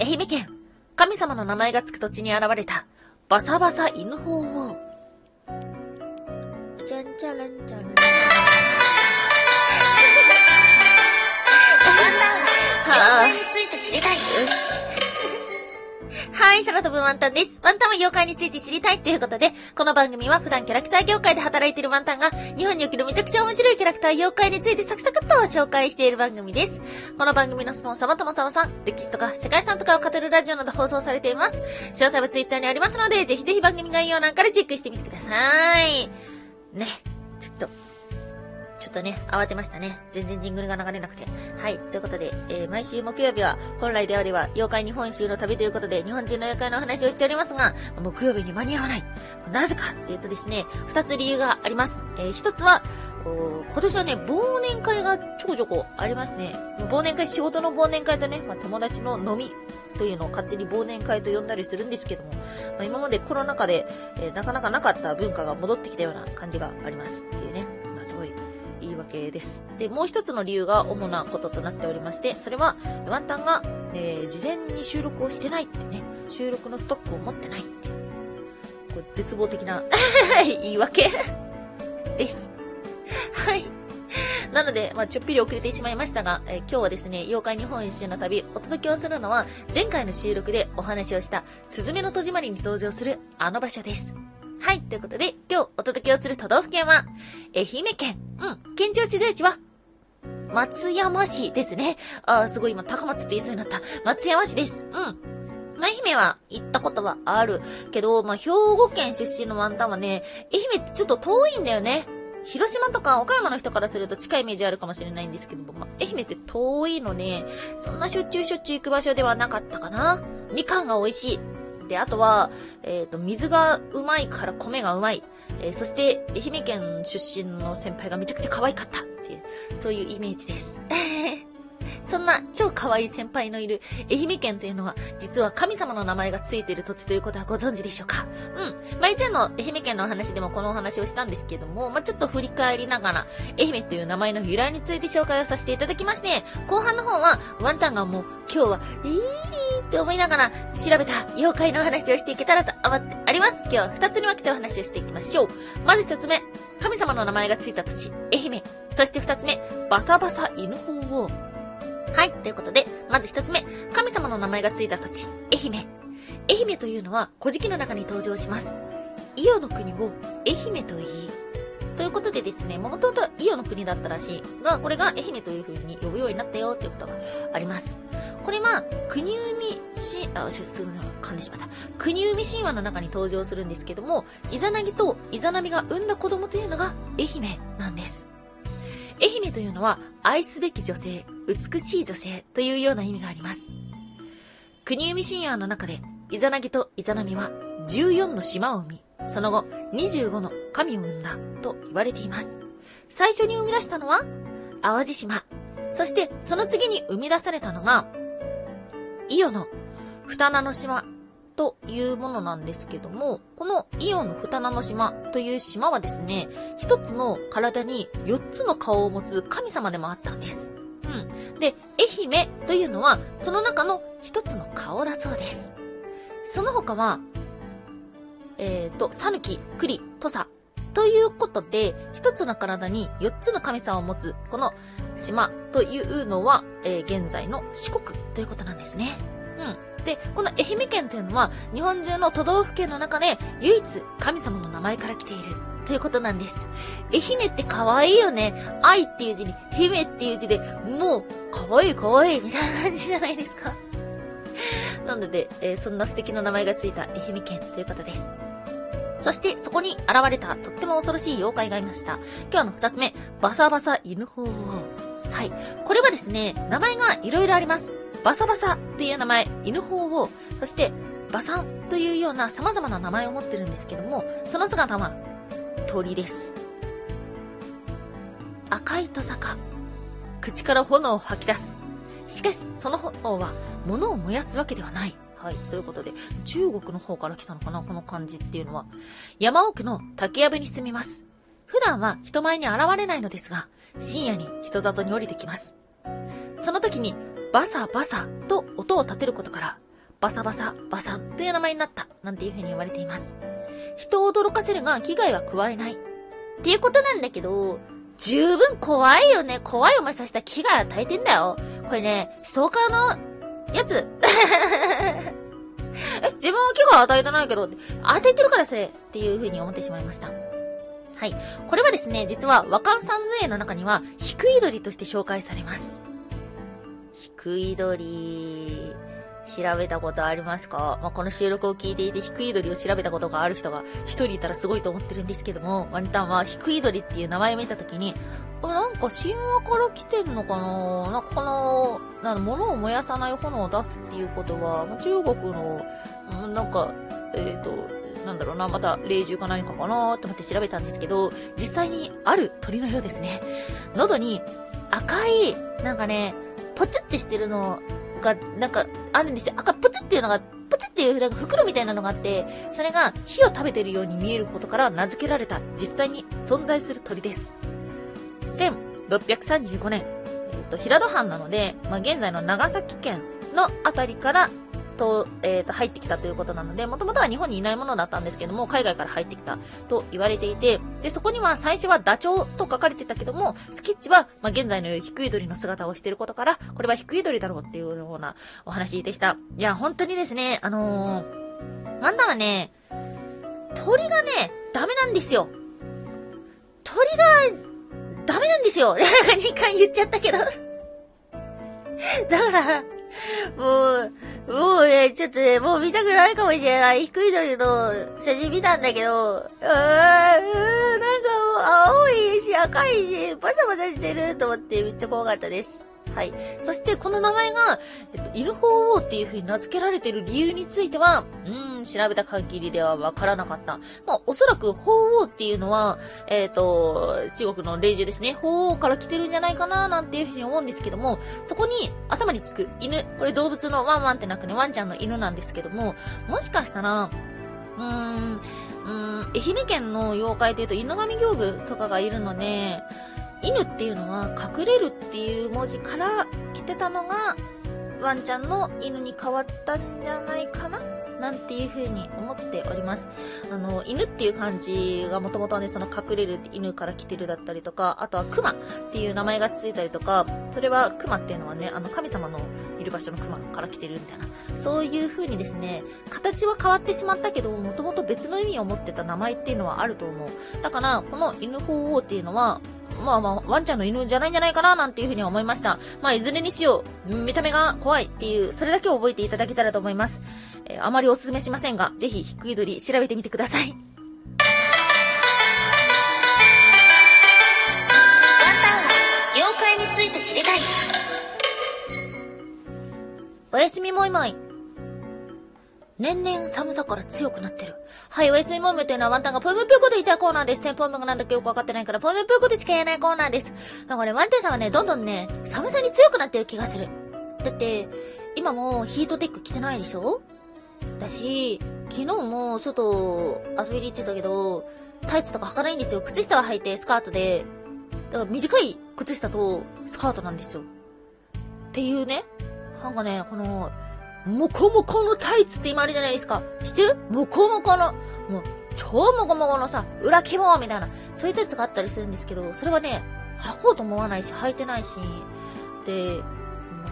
愛媛県、神様の名前がつく土地に現れた、バサバサ犬法王。じゃんじゃらんじゃらん。ワン。ダンは、妖怪について知りたい？はい、空飛ぶワンタンです。ワンタンは妖怪について知りたいということで、この番組は普段キャラクター業界で働いているワンタンが、日本におけるめちゃくちゃ面白いキャラクター妖怪についてサクサクっと紹介している番組です。この番組のスポンサーはともさまさん、歴史とか世界遺産とかを語るラジオなど放送されています。詳細はツイッターにありますので、ぜひぜひ番組概要欄からチェックしてみてください。ね、ちょっと、ちょっとね、慌てましたね。全然ジングルが流れなくて。はい。ということで、えー毎週木曜日は、本来であれば、妖怪日本一周の旅ということで、日本中の妖怪の話をしておりますが、木曜日に間に合わない。なぜかっていうとですね、二つ理由があります。えー一つは、今年はね、忘年会がちょこちょこありますね。忘年会、仕事の忘年会とね、まあ、友達の飲みというのを勝手に忘年会と呼んだりするんですけども、まあ、今までコロナ禍で、えーなかなかなかった文化が戻ってきたような感じがありますっていうね。まあ、すごい言い訳です。で、もう一つの理由が主なこととなっておりまして、それは、ワンタンが、えー事前に収録をしてないってね、収録のストックを持ってないっていう、こう絶望的な 言い訳 です。はい。なので、まあ、ちょっぴり遅れてしまいましたが、えー今日はですね、妖怪日本一周の旅、お届けをするのは、前回の収録でお話をした、すずめの戸締まりに登場するあの場所です。はい、ということで、今日お届けをする都道府県は、愛媛県。うん、県庁所在地は、松山市ですね。あー、すごい今、高松って言いそうになった。松山市です。うん。まあ、愛媛は行ったことはある。けど、まあ、兵庫県出身のワンタンはね、愛媛ってちょっと遠いんだよね。広島とか岡山の人からすると近いイメージあるかもしれないんですけども、まあ、愛媛って遠いのね、そんなしょっちゅうしょっちゅう行く場所ではなかったかな。みかんが美味しい。で、あとは、えっ、と、水がうまいから米がうまい。えーそして、愛媛県出身の先輩がめちゃくちゃ可愛かったっていう、そういうイメージです。そんな超可愛い先輩のいる愛媛県というのは、実は神様の名前がついている土地ということはご存知でしょうか？うん。まあ、以前の愛媛県のお話でもこのお話をしたんですけども、まあ、ちょっと振り返りながら、愛媛という名前の由来について紹介をさせていただきまして、後半の方は、ワンタンがもう、今日は、いいって思いながら、調べた妖怪の話をしていけたらと思っております。今日は二つに分けてお話をしていきましょう。まず一つ目、神様の名前がついた土地、愛媛。そして二つ目、バサバサ犬法王。はい、ということで、まず一つ目、神様の名前がついた土地、愛媛。愛媛というのは、古事記の中に登場します。伊予の国を愛媛と言い、ということでですね、もともとは伊予の国だったらしいが、これが愛媛という風に呼ぶようになったよっていうことがあります。これは、国生し、あ、すぐ噛んでしまった。国生神話の中に登場するんですけども、イザナギとイザナミが産んだ子供というのが愛媛なんです。愛媛というのは、愛すべき女性、美しい女性というような意味があります。国生神話の中で、イザナギとイザナミは14の島を生み、その後25の神を生んだと言われています。最初に生み出したのは、淡路島。そして、その次に生み出されたのが、伊予の二名の島というものなんですけども、この伊予の二名の島という島はですね、一つの体に四つの顔を持つ神様でもあったんです。で、愛媛というのは、その中の一つの顔だそうです。その他は、えっ、と、さぬき、くり、とさ、ということで、一つの体に四つの神様を持つ、この島というのは、えー現在の四国ということなんですね。うん。で、この愛媛県というのは、日本中の都道府県の中で、唯一神様の名前から来ている。ということなんです。愛媛って可愛いよね。愛っていう字に、姫っていう字で、もう、可愛い可愛いみたいな感じじゃないですか。なので、えーそんな素敵な名前がついた愛媛県ということです。そして、そこに現れたとっても恐ろしい妖怪がいました。今日の二つ目、バサバサ犬法王。はい。これはですね、名前がいろいろあります。バサバサっていう名前、犬法王。そして、バサンというような様々な名前を持ってるんですけども、その姿は、鳥です。赤いトサカ。口から炎を吐き出す。しかし、その炎は物を燃やすわけではない。はい。ということで、中国の方から来たのかなこの漢字っていうのは。山奥の竹やぶに住みます。普段は人前に現れないのですが、深夜に人里に降りてきます。その時に、バサバサと音を立てることから、バサバサ、バサという名前になった、なんていう風に言われています。人を驚かせるが危害は加えない。っていうことなんだけど、十分怖いよね。怖い思いさせた危害与えてんだよ。これね、ストーカーのやつ。え、自分は危害与えてないけど、与えてるからそれっていう風に思ってしまいました。はい。これはですね、実は和漢三図絵の中には、低い鳥として紹介されます。低い鳥、調べたことありますか？まあ、この収録を聞いていて、低い鳥を調べたことがある人が一人いたらすごいと思ってるんですけども、ワンタンは低い鳥っていう名前を見たときに、なんか神話から来てんのかな？なんかこの、な物を燃やさない炎を出すっていうことはま、中国の、なんか、えっ、ー、と、なんだろうな、また霊獣か何かかなと思って調べたんですけど、実際にある鳥のようですね。喉に赤い、なんかね、ポチってしてるのが、なんかあるんですよ。赤プチっていうのが、プチっていうなんか袋みたいなのがあって、それが火を食べてるように見えることから名付けられた実際に存在する鳥です。1635年、えっ、と、平戸藩なので、まあ、現在の長崎県のあたりからと、えっ、ー、と、入ってきたということなので、もともとは日本にいないものだったんですけども、海外から入ってきたと言われていて、で、そこには最初はダチョウと書かれてたけども、スケッチは、まあ、現在の低い鳥の姿をしていることから、これは低い鳥だろうっていうようなお話でした。いや、本当にですね、あのー、なんだらね、鳥がね、ダメなんですよ。鳥がダメなんですよ !2 回言っちゃったけどだから、もう、もうね、ちょっとね、もう見たくないかもしれない。低い鳥の写真見たんだけど、うーん、なんかもう青いし赤いし、バサバサしてると思ってめっちゃ怖かったです。はい。そして、この名前が、えっと、犬鳳凰っていう風に名付けられてる理由については、うーん、調べた限りではわからなかった。まあ、おそらく鳳凰っていうのは、えっ、ー、と、中国の霊獣ですね。鳳凰から来てるんじゃないかななんていう風に思うんですけども、そこに頭につく犬。これ動物のワンワンってなくね、ワンちゃんの犬なんですけども、もしかしたら、うーん、うーん、愛媛県の妖怪で言うと犬神行部とかがいるので、犬っていうのは隠れるっていう文字から来てたのがワンちゃんの犬に変わったんじゃないかな？なんていう風に思っております。あの、犬っていう漢字がもともとはね、その隠れる犬から来てるだったりとか、あとは熊っていう名前がついたりとか、それは熊っていうのはね、あの神様のいる場所の熊から来てるみたいな、そういう風にですね、形は変わってしまったけど、もともと別の意味を持ってた名前っていうのはあると思う。だから、この犬鳳凰っていうのは、まあまあ、ワンちゃんの犬じゃないんじゃないかな、なんていうふうに思いました。まあ、いずれにしよう。見た目が怖いっていう、それだけを覚えていただけたらと思います。えー、あまりお勧めしませんが、ぜひ、低い鳥調べてみてください。ワンタンは、妖怪について知りたい。おやすみもいもい。年々寒さから強くなってる。はい、おやすみもむというのはワンタンがぽむぷこと言ったいコーナーです。テンポムがなんだかよくわかってないから、ぽむぷことしか言えないコーナーです。だからね、ワンタンさんはね、どんどんね、寒さに強くなってる気がする。だって、今もヒートテック着てないでしょ？だし、昨日も外遊びに行ってたけど、タイツとか履かないんですよ。靴下は履いてスカートで、だから短い靴下とスカートなんですよ。っていうね、なんかね、この、もこもこのタイツって今あるじゃないですか。知ってる？もこもこの、もう、超もこもこのさ、裏肝みたいな、そういうタイツがあったりするんですけど、それはね、履こうと思わないし、履いてないし、で、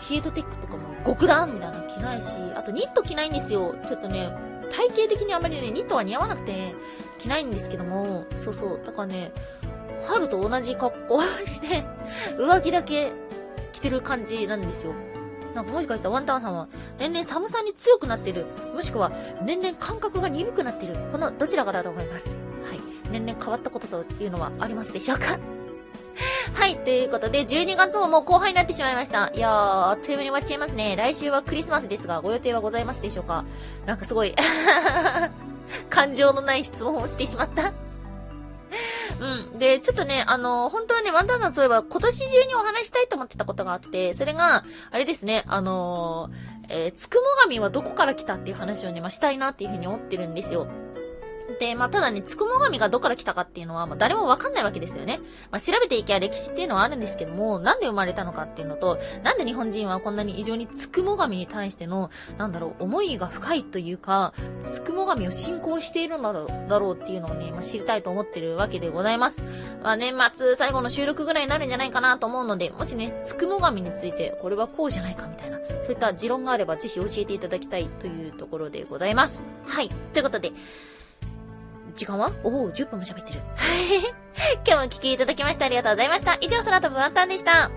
ヒートテックとかも極暖みたいなの着ないし、あとニット着ないんですよ。ちょっとね、体型的にあまりね、ニットは似合わなくて、着ないんですけども、そうそう。だからね、春と同じ格好して、上着だけ着てる感じなんですよ。なんかもしかしたらワンタンさんは年々寒さに強くなってる。もしくは年々感覚が鈍くなってる。このどちらかだと思います。はい。年々変わったことというのはありますでしょうか？はい。ということで、12月ももう後半になってしまいました。いやー、あっという間に終わっちゃいますね。来週はクリスマスですが、ご予定はございますでしょうか？なんかすごい 感情のない質問をしてしまったうん。で、ちょっとね、あの、本当はね、ワンダーナーそういえば今年中にお話したいと思ってたことがあって、それが、あれですね、あのえー、つくも神はどこから来たっていう話をね、まあ、したいなっていうふうに思ってるんですよ。で、まあ、ただね、つくも神がどっから来たかっていうのは、まあ、誰もわかんないわけですよね。まあ、調べていけば歴史っていうのはあるんですけども、なんで生まれたのかっていうのと、なんで日本人はこんなに異常につくも神に対しての、なんだろう、思いが深いというか、つくも神を信仰しているのだろうっていうのをね、まあ、知りたいと思ってるわけでございます。まあ、年末最後の収録ぐらいになるんじゃないかなと思うので、もしね、つくも神について、これはこうじゃないかみたいな、そういった持論があればぜひ教えていただきたいというところでございます。はい。ということで、時間は？おお、10分も喋ってる。今日もお聞きいただきましてありがとうございました。以上、空飛ぶワンタンでした。